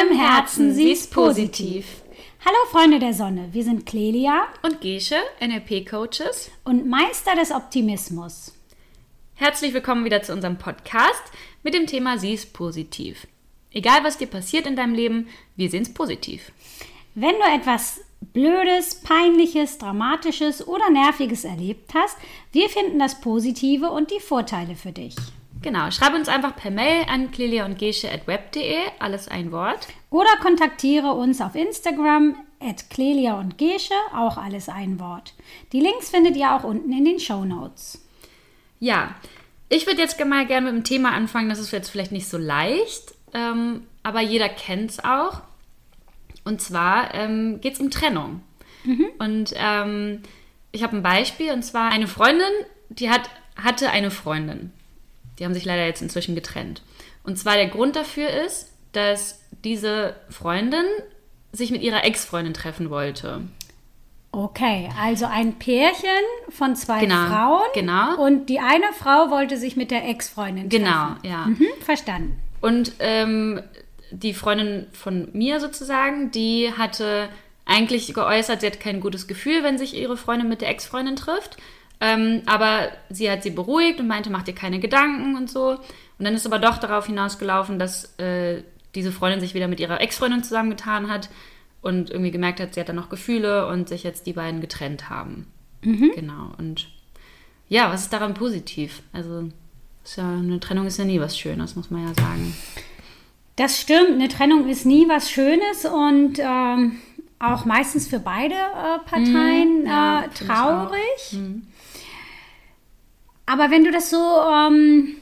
im Herzen, sie ist positiv. Hallo Freunde der Sonne, wir sind Clelia und Gesche, NLP-Coaches und Meister des Optimismus. Herzlich willkommen wieder zu unserem Podcast mit dem Thema Sie ist positiv. Egal was dir passiert in deinem Leben, wir sehen es positiv. Wenn du etwas Blödes, Peinliches, Dramatisches oder Nerviges erlebt hast, wir finden das Positive und die Vorteile für dich. Genau, schreib uns einfach per Mail an clelia und web.de, alles ein Wort. Oder kontaktiere uns auf Instagram at clelia und gesche, auch alles ein Wort. Die Links findet ihr auch unten in den Show Notes. Ja, ich würde jetzt mal gerne mit dem Thema anfangen, das ist jetzt vielleicht nicht so leicht, ähm, aber jeder kennt es auch. Und zwar ähm, geht es um Trennung. Mhm. Und ähm, ich habe ein Beispiel, und zwar eine Freundin, die hat, hatte eine Freundin. Die haben sich leider jetzt inzwischen getrennt. Und zwar der Grund dafür ist, dass diese Freundin sich mit ihrer Ex-Freundin treffen wollte. Okay, also ein Pärchen von zwei genau, Frauen. Genau. Und die eine Frau wollte sich mit der Ex-Freundin treffen. Genau, ja. Mhm, verstanden. Und ähm, die Freundin von mir sozusagen, die hatte eigentlich geäußert, sie hat kein gutes Gefühl, wenn sich ihre Freundin mit der Ex-Freundin trifft. Ähm, aber sie hat sie beruhigt und meinte, mach dir keine Gedanken und so. Und dann ist aber doch darauf hinausgelaufen, dass äh, diese Freundin sich wieder mit ihrer Ex-Freundin zusammengetan hat und irgendwie gemerkt hat, sie hat dann noch Gefühle und sich jetzt die beiden getrennt haben. Mhm. Genau. Und ja, was ist daran positiv? Also, ja, eine Trennung ist ja nie was Schönes, muss man ja sagen. Das stimmt, eine Trennung ist nie was Schönes und ähm, auch meistens für beide äh, Parteien mhm, ja, äh, traurig. Mhm. Aber wenn du das so, ähm,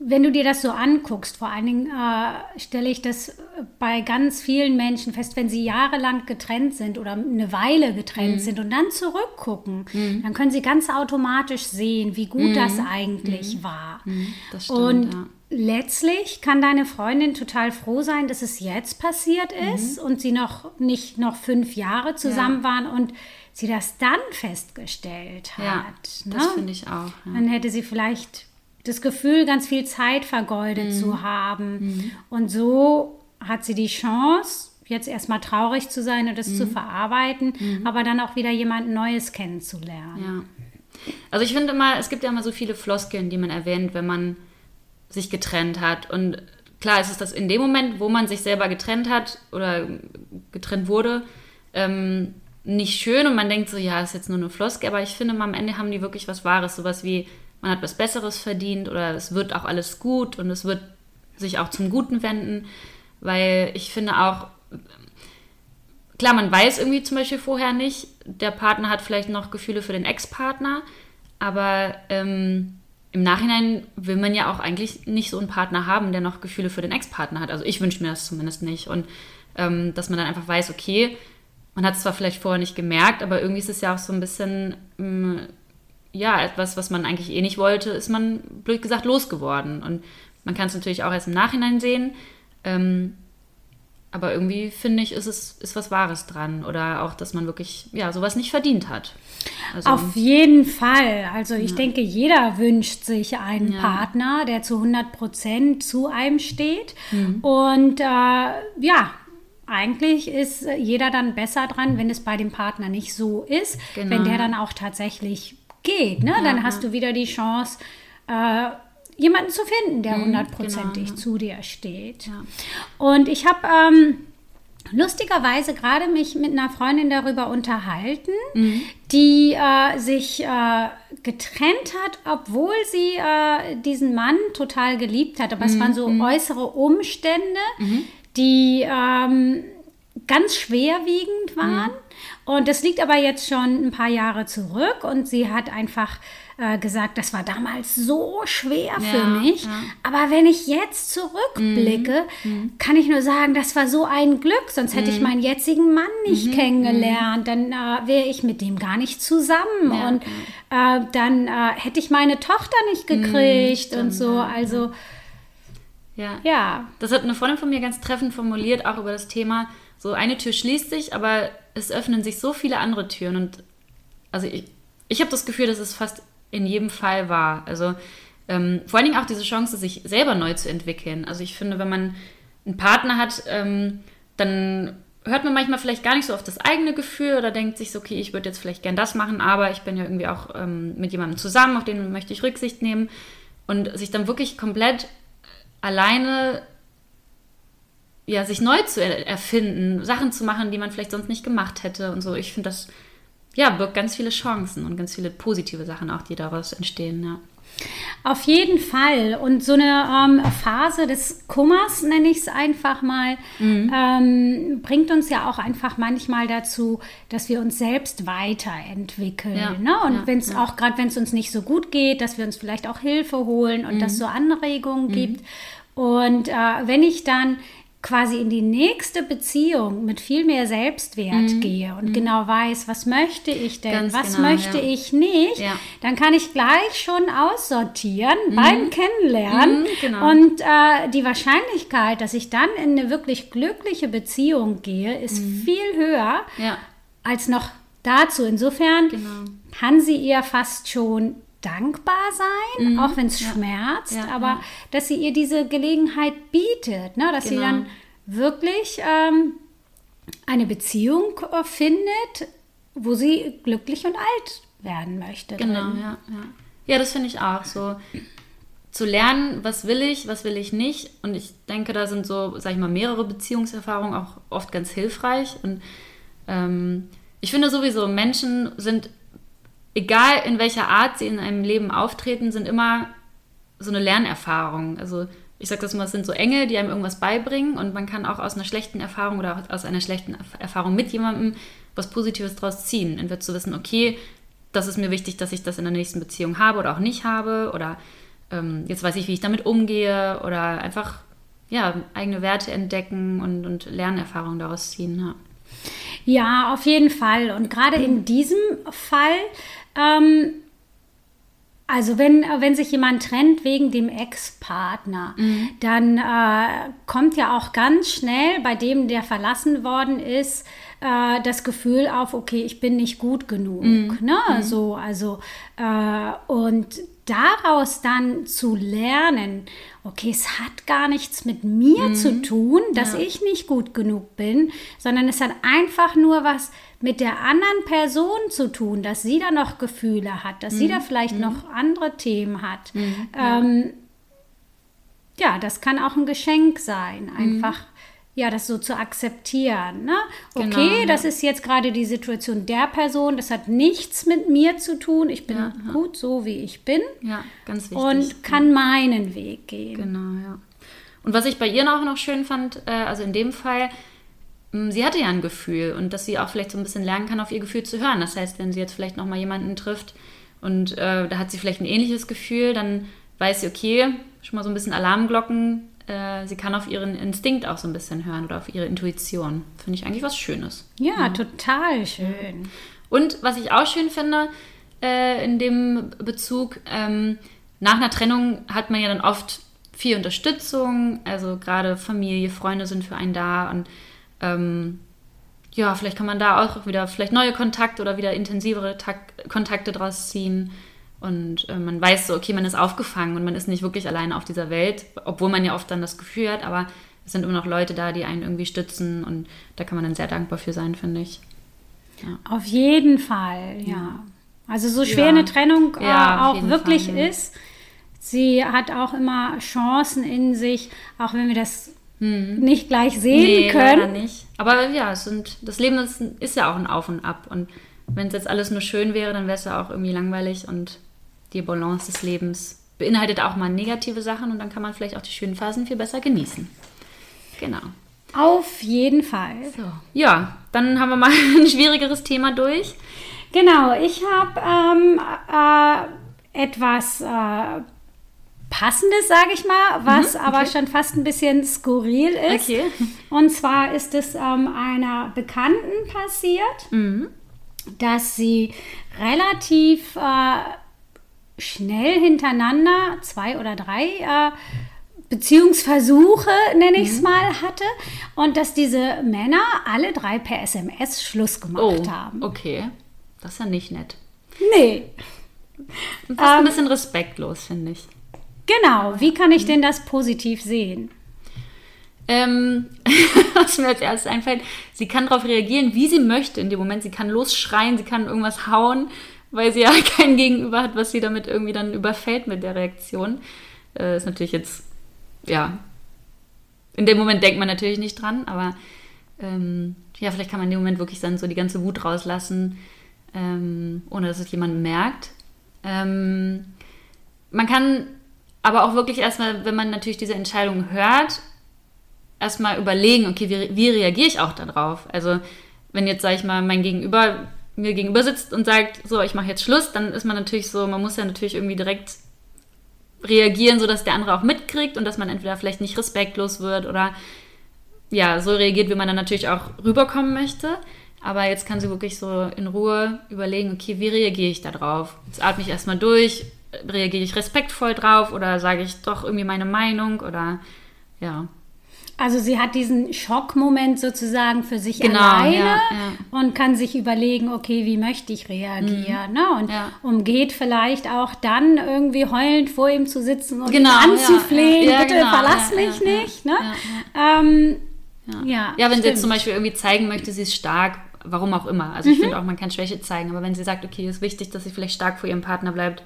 wenn du dir das so anguckst, vor allen Dingen äh, stelle ich das bei ganz vielen Menschen fest, wenn sie jahrelang getrennt sind oder eine Weile getrennt mhm. sind und dann zurückgucken, mhm. dann können sie ganz automatisch sehen, wie gut mhm. das eigentlich mhm. war. Mhm. Das stimmt, und ja. Letztlich kann deine Freundin total froh sein, dass es jetzt passiert ist und sie noch nicht noch fünf Jahre zusammen ja. waren und sie das dann festgestellt hat. Ja, ne? das finde ich auch. Ja. Dann hätte sie vielleicht das Gefühl, ganz viel Zeit vergeudet mhm. zu haben. Mhm. Und so hat sie die Chance, jetzt erstmal traurig zu sein und das mhm. zu verarbeiten, mhm. aber dann auch wieder jemand Neues kennenzulernen. Ja. Also ich finde immer, es gibt ja immer so viele Floskeln, die man erwähnt, wenn man sich getrennt hat. Und klar ist es das in dem Moment, wo man sich selber getrennt hat oder getrennt wurde, ähm, nicht schön. Und man denkt so, ja, ist jetzt nur eine Floske, aber ich finde, am Ende haben die wirklich was Wahres, sowas wie, man hat was Besseres verdient oder es wird auch alles gut und es wird sich auch zum Guten wenden, weil ich finde auch, klar, man weiß irgendwie zum Beispiel vorher nicht, der Partner hat vielleicht noch Gefühle für den Ex-Partner, aber ähm, im Nachhinein will man ja auch eigentlich nicht so einen Partner haben, der noch Gefühle für den Ex-Partner hat. Also ich wünsche mir das zumindest nicht. Und ähm, dass man dann einfach weiß, okay, man hat es zwar vielleicht vorher nicht gemerkt, aber irgendwie ist es ja auch so ein bisschen, mm, ja, etwas, was man eigentlich eh nicht wollte, ist man, blöd gesagt, losgeworden. Und man kann es natürlich auch erst im Nachhinein sehen. Ähm, aber irgendwie finde ich, ist es ist was Wahres dran. Oder auch, dass man wirklich, ja, sowas nicht verdient hat. Also, Auf jeden Fall. Also ich ja. denke, jeder wünscht sich einen ja. Partner, der zu 100 Prozent zu einem steht. Mhm. Und äh, ja, eigentlich ist jeder dann besser dran, wenn es bei dem Partner nicht so ist, genau. wenn der dann auch tatsächlich geht. Ne? Ja, dann hast du wieder die Chance, äh, jemanden zu finden, der mhm, hundertprozentig genau, zu dir steht. Ja. Und ich habe ähm, lustigerweise gerade mich mit einer Freundin darüber unterhalten, mhm. die äh, sich äh, getrennt hat, obwohl sie äh, diesen Mann total geliebt hat. Aber mhm. es waren so mhm. äußere Umstände, mhm die ähm, ganz schwerwiegend waren. Mhm. Und das liegt aber jetzt schon ein paar Jahre zurück und sie hat einfach äh, gesagt, das war damals so schwer ja, für mich. Ja. Aber wenn ich jetzt zurückblicke, mhm. mhm. kann ich nur sagen, das war so ein Glück. Sonst hätte ich mhm. meinen jetzigen Mann nicht mhm. kennengelernt. Dann äh, wäre ich mit dem gar nicht zusammen. Ja. Und äh, dann äh, hätte ich meine Tochter nicht gekriegt und so. Also ja. Ja. Das hat eine Freundin von mir ganz treffend formuliert, auch über das Thema. So eine Tür schließt sich, aber es öffnen sich so viele andere Türen. Und also ich, ich habe das Gefühl, dass es fast in jedem Fall war. Also ähm, vor allen Dingen auch diese Chance, sich selber neu zu entwickeln. Also ich finde, wenn man einen Partner hat, ähm, dann hört man manchmal vielleicht gar nicht so auf das eigene Gefühl oder denkt sich so, okay, ich würde jetzt vielleicht gern das machen, aber ich bin ja irgendwie auch ähm, mit jemandem zusammen, auf den möchte ich Rücksicht nehmen und sich dann wirklich komplett alleine ja, sich neu zu erfinden, Sachen zu machen, die man vielleicht sonst nicht gemacht hätte und so. Ich finde, das ja, birgt ganz viele Chancen und ganz viele positive Sachen auch, die daraus entstehen, ja. Auf jeden Fall. Und so eine ähm, Phase des Kummers, nenne ich es einfach mal, mhm. ähm, bringt uns ja auch einfach manchmal dazu, dass wir uns selbst weiterentwickeln. Ja. Ne? Und ja, wenn es ja. auch, gerade wenn es uns nicht so gut geht, dass wir uns vielleicht auch Hilfe holen und mhm. dass so Anregungen mhm. gibt. Und äh, wenn ich dann quasi in die nächste Beziehung mit viel mehr Selbstwert mhm. gehe und mhm. genau weiß, was möchte ich denn, Ganz was genau, möchte ja. ich nicht, ja. dann kann ich gleich schon aussortieren mhm. beim Kennenlernen. Mhm, genau. Und äh, die Wahrscheinlichkeit, dass ich dann in eine wirklich glückliche Beziehung gehe, ist mhm. viel höher ja. als noch dazu. Insofern genau. kann sie ihr fast schon dankbar sein, mhm. auch wenn es ja. schmerzt, ja, aber ja. dass sie ihr diese Gelegenheit bietet, ne? dass genau. sie dann wirklich ähm, eine Beziehung äh, findet, wo sie glücklich und alt werden möchte. Genau, drin. ja, ja. Ja, das finde ich auch so. Zu lernen, was will ich, was will ich nicht. Und ich denke, da sind so, sag ich mal, mehrere Beziehungserfahrungen auch oft ganz hilfreich. Und ähm, ich finde sowieso, Menschen sind egal in welcher Art sie in einem Leben auftreten, sind immer so eine Lernerfahrung. Also ich sage das mal, es sind so Engel, die einem irgendwas beibringen und man kann auch aus einer schlechten Erfahrung oder aus einer schlechten Erfahrung mit jemandem was Positives draus ziehen. Entweder zu wissen, okay, das ist mir wichtig, dass ich das in der nächsten Beziehung habe oder auch nicht habe oder ähm, jetzt weiß ich, wie ich damit umgehe oder einfach ja, eigene Werte entdecken und, und Lernerfahrungen daraus ziehen. Ja. ja, auf jeden Fall. Und gerade in diesem Fall ähm, also wenn, wenn sich jemand trennt wegen dem Ex-Partner, mhm. dann äh, kommt ja auch ganz schnell bei dem, der verlassen worden ist, äh, das Gefühl auf, okay, ich bin nicht gut genug. Mhm. Ne? Mhm. So, also, äh, und daraus dann zu lernen, okay, es hat gar nichts mit mir mhm. zu tun, dass ja. ich nicht gut genug bin, sondern es hat einfach nur was mit der anderen Person zu tun, dass sie da noch Gefühle hat, dass mhm. sie da vielleicht mhm. noch andere Themen hat. Mhm. Ähm, ja. das kann auch ein Geschenk sein, mhm. einfach. Ja, das so zu akzeptieren. Ne? Okay, genau, ja. das ist jetzt gerade die Situation der Person, das hat nichts mit mir zu tun. Ich bin ja, ja. gut so, wie ich bin. Ja, ganz wichtig. Und kann meinen Weg gehen. Genau, ja. Und was ich bei ihr auch noch schön fand, äh, also in dem Fall, hm, sie hatte ja ein Gefühl und dass sie auch vielleicht so ein bisschen lernen kann, auf ihr Gefühl zu hören. Das heißt, wenn sie jetzt vielleicht nochmal jemanden trifft und äh, da hat sie vielleicht ein ähnliches Gefühl, dann weiß sie, okay, schon mal so ein bisschen Alarmglocken. Äh, sie kann auf ihren Instinkt auch so ein bisschen hören oder auf ihre Intuition. Finde ich eigentlich was Schönes. Ja, ja. total schön. Und was ich auch schön finde äh, in dem Bezug, ähm, nach einer Trennung hat man ja dann oft viel Unterstützung, also gerade Familie, Freunde sind für einen da und ähm, ja, vielleicht kann man da auch wieder vielleicht neue Kontakte oder wieder intensivere Takt Kontakte draus ziehen. Und äh, man weiß so, okay, man ist aufgefangen und man ist nicht wirklich alleine auf dieser Welt, obwohl man ja oft dann das Gefühl hat, aber es sind immer noch Leute da, die einen irgendwie stützen und da kann man dann sehr dankbar für sein, finde ich. Ja. Auf jeden Fall, ja. ja. Also so schwer ja. eine Trennung äh, auch wirklich Fall, ist, sie hat auch immer Chancen in sich, auch wenn wir das hm. nicht gleich sehen nee, können. Nicht. Aber ja, es sind, das Leben ist, ist ja auch ein Auf und Ab. Und wenn es jetzt alles nur schön wäre, dann wäre es ja auch irgendwie langweilig. Und die Balance des Lebens beinhaltet auch mal negative Sachen und dann kann man vielleicht auch die schönen Phasen viel besser genießen. Genau. Auf jeden Fall. So. Ja, dann haben wir mal ein schwierigeres Thema durch. Genau, ich habe ähm, äh, etwas äh, Passendes, sage ich mal, was mhm, okay. aber schon fast ein bisschen skurril ist. Okay. Und zwar ist es ähm, einer Bekannten passiert, mhm. dass sie relativ äh, schnell hintereinander, zwei oder drei äh, Beziehungsversuche, nenne ich es mhm. mal, hatte. Und dass diese Männer alle drei per SMS Schluss gemacht oh, haben. Okay, das ist ja nicht nett. Nee. Fast ähm, ein bisschen respektlos, finde ich. Genau, wie kann ich denn das positiv sehen? Ähm, was mir als erstes einfällt, sie kann darauf reagieren, wie sie möchte in dem Moment. Sie kann losschreien, sie kann irgendwas hauen, weil sie ja kein Gegenüber hat, was sie damit irgendwie dann überfällt mit der Reaktion. Äh, ist natürlich jetzt, ja, in dem Moment denkt man natürlich nicht dran, aber ähm, ja, vielleicht kann man in dem Moment wirklich dann so die ganze Wut rauslassen, ähm, ohne dass es jemand merkt. Ähm, man kann aber auch wirklich erstmal, wenn man natürlich diese Entscheidung hört, erstmal überlegen, okay, wie, wie reagiere ich auch darauf? Also, wenn jetzt, sage ich mal, mein Gegenüber mir gegenüber sitzt und sagt, so, ich mache jetzt Schluss, dann ist man natürlich so, man muss ja natürlich irgendwie direkt reagieren, sodass der andere auch mitkriegt und dass man entweder vielleicht nicht respektlos wird oder ja, so reagiert, wie man dann natürlich auch rüberkommen möchte. Aber jetzt kann sie wirklich so in Ruhe überlegen, okay, wie reagiere ich da drauf? Jetzt atme ich erstmal durch, reagiere ich respektvoll drauf oder sage ich doch irgendwie meine Meinung oder ja. Also sie hat diesen Schockmoment sozusagen für sich genau, alleine ja, ja. und kann sich überlegen, okay, wie möchte ich reagieren? Mhm. Ne? Und ja. umgeht vielleicht auch dann irgendwie heulend vor ihm zu sitzen und genau, anzuflehen, bitte genau, verlass mich nicht. Ne? Ähm, ja, ja, wenn stimmt. sie jetzt zum Beispiel irgendwie zeigen möchte, sie ist stark, warum auch immer. Also ich mhm. finde auch, man kann Schwäche zeigen, aber wenn sie sagt, okay, es ist wichtig, dass sie vielleicht stark vor ihrem Partner bleibt,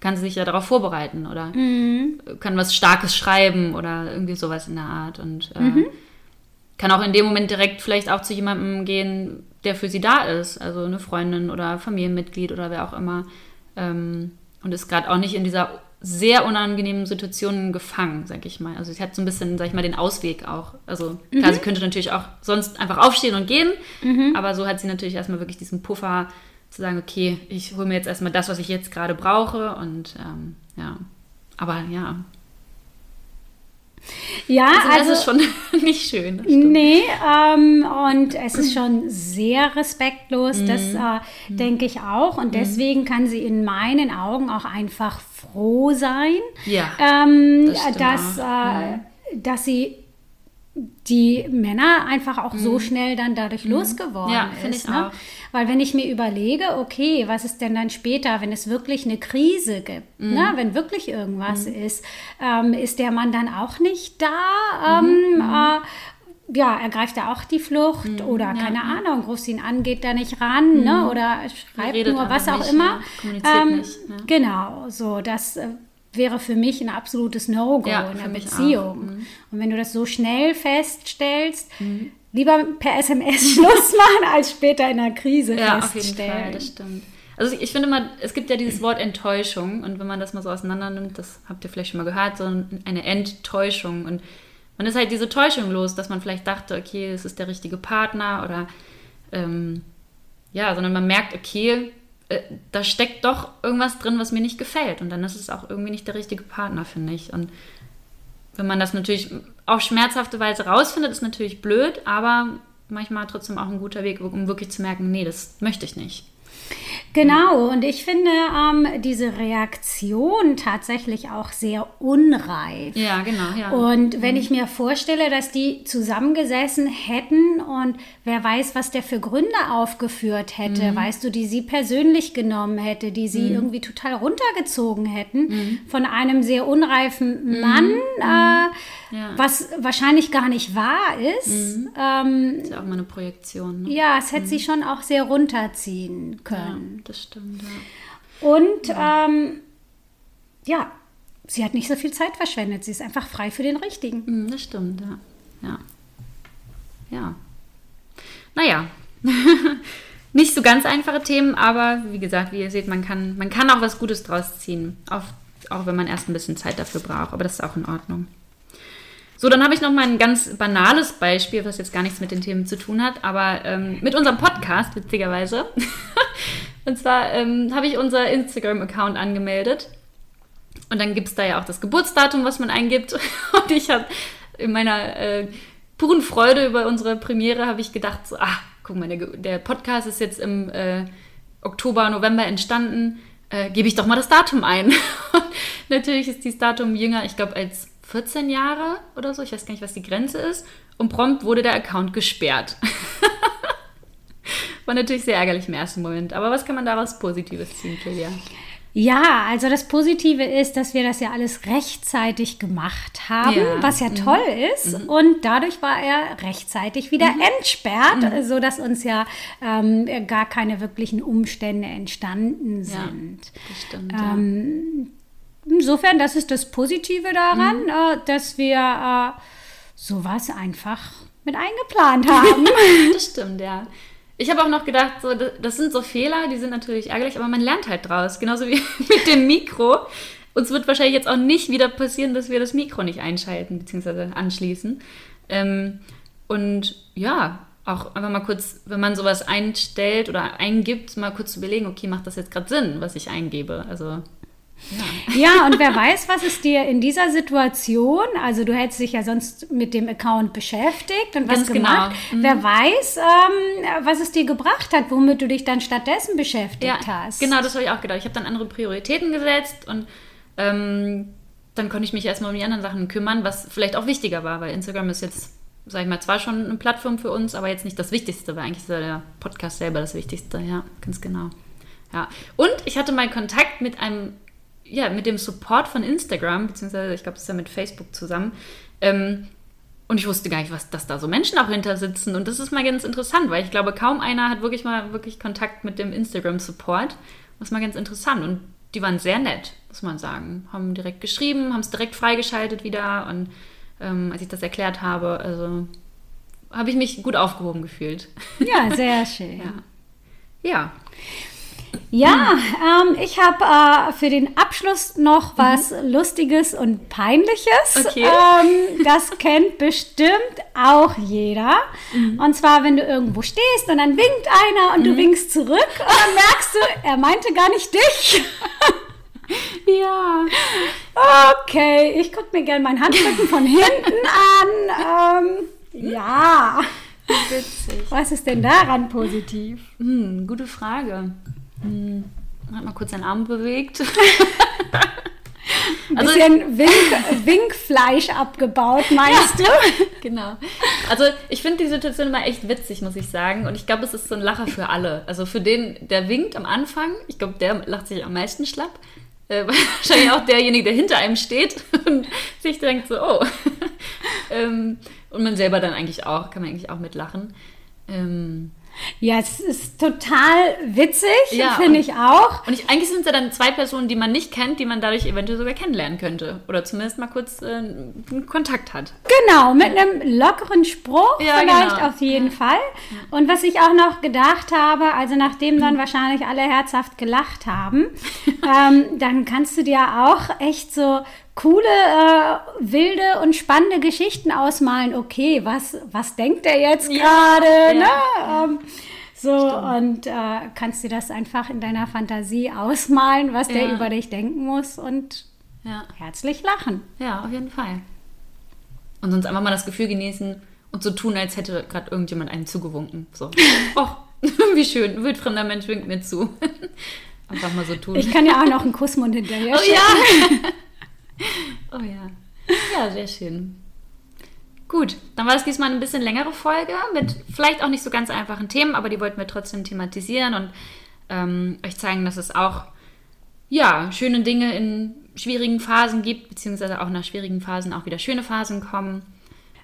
kann sie sich ja darauf vorbereiten oder mhm. kann was Starkes schreiben oder irgendwie sowas in der Art und äh, mhm. kann auch in dem Moment direkt vielleicht auch zu jemandem gehen, der für sie da ist, also eine Freundin oder Familienmitglied oder wer auch immer ähm, und ist gerade auch nicht in dieser sehr unangenehmen Situationen gefangen, sag ich mal. Also sie hat so ein bisschen, sag ich mal, den Ausweg auch. Also mhm. klar, sie könnte natürlich auch sonst einfach aufstehen und gehen, mhm. aber so hat sie natürlich erstmal wirklich diesen Puffer zu sagen, okay, ich hole mir jetzt erstmal das, was ich jetzt gerade brauche und ähm, ja, aber ja. Ja, also, also das ist schon nicht schön. Nee, ähm, und es ist schon sehr respektlos, mhm. das äh, mhm. denke ich auch. Und mhm. deswegen kann sie in meinen Augen auch einfach froh sein, ja, ähm, das dass, äh, mhm. dass sie die Männer einfach auch so mhm. schnell dann dadurch mhm. losgeworden ja, ist. Ne? Weil wenn ich mir überlege, okay, was ist denn dann später, wenn es wirklich eine Krise gibt, mhm. ne? wenn wirklich irgendwas mhm. ist, ähm, ist der Mann dann auch nicht da? Ähm, mhm. äh, ja, ergreift er auch die Flucht mhm. oder ja, keine ja. Ahnung, ruft ihn an, geht da nicht ran ne? oder schreibt nur was auch nicht, immer. Ja, ähm, nicht, Genau, so das äh, wäre für mich ein absolutes No-Go in der Beziehung. Mhm. Und wenn du das so schnell feststellst, mhm. Lieber per SMS Schluss machen, als später in einer Krise ja, feststellen. Auf jeden Fall, das stimmt. Also ich finde mal, es gibt ja dieses Wort Enttäuschung und wenn man das mal so auseinander nimmt, das habt ihr vielleicht schon mal gehört, so eine Enttäuschung und man ist halt diese Täuschung los, dass man vielleicht dachte, okay, es ist der richtige Partner oder ähm, ja, sondern man merkt, okay, äh, da steckt doch irgendwas drin, was mir nicht gefällt. Und dann ist es auch irgendwie nicht der richtige Partner, finde ich. Und wenn man das natürlich auf schmerzhafte Weise rausfindet, ist natürlich blöd, aber manchmal trotzdem auch ein guter Weg, um wirklich zu merken, nee, das möchte ich nicht. Genau, und ich finde ähm, diese Reaktion tatsächlich auch sehr unreif. Ja, genau. Ja. Und wenn mhm. ich mir vorstelle, dass die zusammengesessen hätten und wer weiß, was der für Gründe aufgeführt hätte, mhm. weißt du, die sie persönlich genommen hätte, die sie mhm. irgendwie total runtergezogen hätten mhm. von einem sehr unreifen mhm. Mann. Mhm. Äh, ja. was wahrscheinlich gar nicht wahr ist. Ähm, ist ja auch mal eine Projektion. Ne? Ja, es hätte sie schon auch sehr runterziehen können. Ja, das stimmt. Ja. Und ja. Ähm, ja, sie hat nicht so viel Zeit verschwendet. Sie ist einfach frei für den Richtigen. Mhm, das stimmt, ja. Ja. ja. Naja. nicht so ganz einfache Themen, aber wie gesagt, wie ihr seht, man kann, man kann auch was Gutes draus ziehen. Auch, auch wenn man erst ein bisschen Zeit dafür braucht. Aber das ist auch in Ordnung. So, dann habe ich noch mal ein ganz banales Beispiel, was jetzt gar nichts mit den Themen zu tun hat, aber ähm, mit unserem Podcast, witzigerweise. und zwar ähm, habe ich unser Instagram-Account angemeldet. Und dann gibt es da ja auch das Geburtsdatum, was man eingibt. Und ich habe in meiner äh, puren Freude über unsere Premiere habe ich gedacht, so, ah, guck mal, der, der Podcast ist jetzt im äh, Oktober, November entstanden. Äh, gebe ich doch mal das Datum ein. natürlich ist dieses Datum jünger, ich glaube, als 14 Jahre oder so, ich weiß gar nicht, was die Grenze ist. Und prompt wurde der Account gesperrt. War natürlich sehr ärgerlich im ersten Moment. Aber was kann man daraus Positives ziehen, Julia? Ja, also das Positive ist, dass wir das ja alles rechtzeitig gemacht haben, Ja. was ja Mhm. toll ist. Und dadurch war er rechtzeitig wieder Mhm. entsperrt, so dass uns ja ähm, gar keine wirklichen Umstände entstanden Ja, sind. das stimmt. ja. Ähm, Insofern, das ist das Positive daran, Mhm. äh, dass wir äh, sowas einfach mit eingeplant haben. Das stimmt, ja. Ich habe auch noch gedacht, so, das sind so Fehler, die sind natürlich ärgerlich, aber man lernt halt draus. Genauso wie mit dem Mikro. Uns wird wahrscheinlich jetzt auch nicht wieder passieren, dass wir das Mikro nicht einschalten bzw. anschließen. Ähm, und ja, auch einfach mal kurz, wenn man sowas einstellt oder eingibt, mal kurz zu überlegen, okay, macht das jetzt gerade Sinn, was ich eingebe? Also, ja. Ja, und wer weiß, was es dir in dieser Situation, also du hättest dich ja sonst mit dem Account beschäftigt und was Ganz genau. gemacht, wer weiß, ähm, was es dir gebracht hat, womit du dich dann stattdessen beschäftigt Ja, hast. genau, das habe ich auch gedacht. Ich habe dann andere Prioritäten gesetzt und ähm, dann konnte ich mich erstmal um die anderen Sachen kümmern, was vielleicht auch wichtiger war, weil Instagram ist jetzt, sag ich mal, zwar schon eine Plattform für uns, aber jetzt nicht das Wichtigste, weil eigentlich ist ja der Podcast selber das Wichtigste, ja, ganz genau. Ja. Und ich hatte mal Kontakt mit einem, ja, mit dem Support von Instagram, beziehungsweise ich glaube, das ist ja mit Facebook zusammen. Ähm, und ich wusste gar nicht, was, dass da so Menschen auch hinter sitzen. Und das ist mal ganz interessant, weil ich glaube, kaum einer hat wirklich mal wirklich Kontakt mit dem Instagram-Support. Das ist mal ganz interessant. Und die waren sehr nett, muss man sagen. Haben direkt geschrieben, haben es direkt freigeschaltet wieder. Und ähm, als ich das erklärt habe, also habe ich mich gut aufgehoben gefühlt. Ja, sehr schön. Ja. Ja. Ja, ähm, ich habe äh, für den Abschluss noch was Lustiges und Peinliches. Mhm. Okay. Ähm, das kennt bestimmt auch jeder. Mhm. Und zwar, wenn du irgendwo stehst und dann winkt einer und du winkst zurück und dann merkst du, er meinte gar nicht dich. Ja. Okay, ich gucke mir gerne mein Handrücken von hinten an. Ähm, ja, Witzig. was ist denn daran positiv? Hm, gute Frage. Hm. Hat mal kurz seinen Arm bewegt. Ein Also- bisschen Wink, Winkfleisch abgebaut, meinst du? Genau. Also ich finde die Situation immer echt witzig, muss ich sagen. Und ich glaube, es ist so ein Lacher für alle. Also für den, der winkt am Anfang, ich glaube, der lacht sich am meisten schlapp. Äh, wahrscheinlich auch derjenige, der hinter einem steht und sich denkt so, oh. ähm, und man selber dann eigentlich auch, kann man eigentlich auch mitlachen. Ähm, Ja, es ist total witzig, Ja, finde ich auch. und ich, eigentlich sind es ja dann zwei Personen, die man nicht kennt, die man dadurch eventuell sogar kennenlernen könnte. Oder zumindest mal kurz äh, einen Kontakt hat. Genau, mit einem lockeren Spruch Ja, vielleicht genau. auf jeden Fall. Und was ich auch noch gedacht habe, also nachdem dann wahrscheinlich alle herzhaft gelacht haben, ähm, dann kannst du dir auch echt so coole, äh, wilde und spannende Geschichten ausmalen. Okay, was, was denkt der jetzt Ja, gerade? ja, ne? Ähm, so, und äh, kannst dir das einfach in deiner Fantasie ausmalen, was der Ja. über dich denken muss und Ja. herzlich lachen. Ja, auf jeden Fall. Und sonst einfach mal das Gefühl genießen und so tun, als hätte gerade irgendjemand einem zugewunken. So, oh, wie schön, ein wildfremder Mensch winkt mir zu. Einfach mal so tun. Ich kann ja auch noch einen Kussmund hinterher oh schicken. ja! oh ja. Ja, sehr schön. Gut, dann war es diesmal eine bisschen längere Folge mit vielleicht auch nicht so ganz einfachen Themen, aber die wollten wir trotzdem thematisieren und ähm, euch zeigen, dass es auch ja, schöne Dinge in schwierigen Phasen gibt, beziehungsweise auch nach schwierigen Phasen auch wieder schöne Phasen kommen.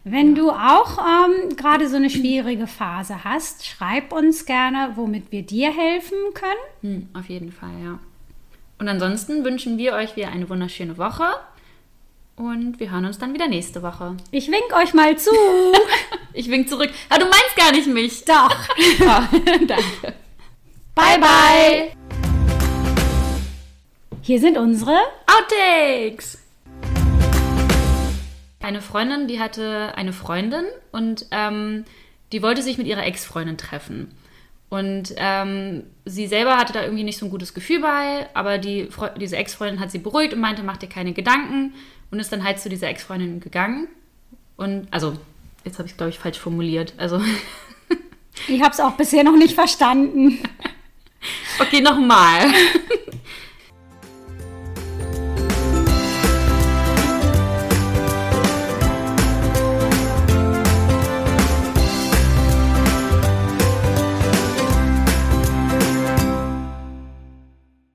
Wenn du auch ähm, gerade so eine schwierige Phase hast, schreib uns gerne, womit wir dir helfen können. Hm, auf jeden Fall, ja. Und ansonsten wünschen wir euch wieder eine wunderschöne Woche und wir hören uns dann wieder nächste Woche. Ich wink euch mal zu. Ich wink zurück. Ah, du meinst gar nicht mich. Doch. Ja, danke. Bye, bye. Hier sind unsere. Outtakes! Eine Freundin, die hatte eine Freundin und ähm, die wollte sich mit ihrer Ex-Freundin treffen. Und ähm, sie selber hatte da irgendwie nicht so ein gutes Gefühl bei, aber die, Fre- diese Ex-Freundin hat sie beruhigt und meinte, mach dir keine Gedanken und ist dann halt zu dieser Ex-Freundin gegangen. Und, also, jetzt habe ich glaube ich falsch formuliert. Also, Ich habe es auch bisher noch nicht verstanden. okay, nochmal.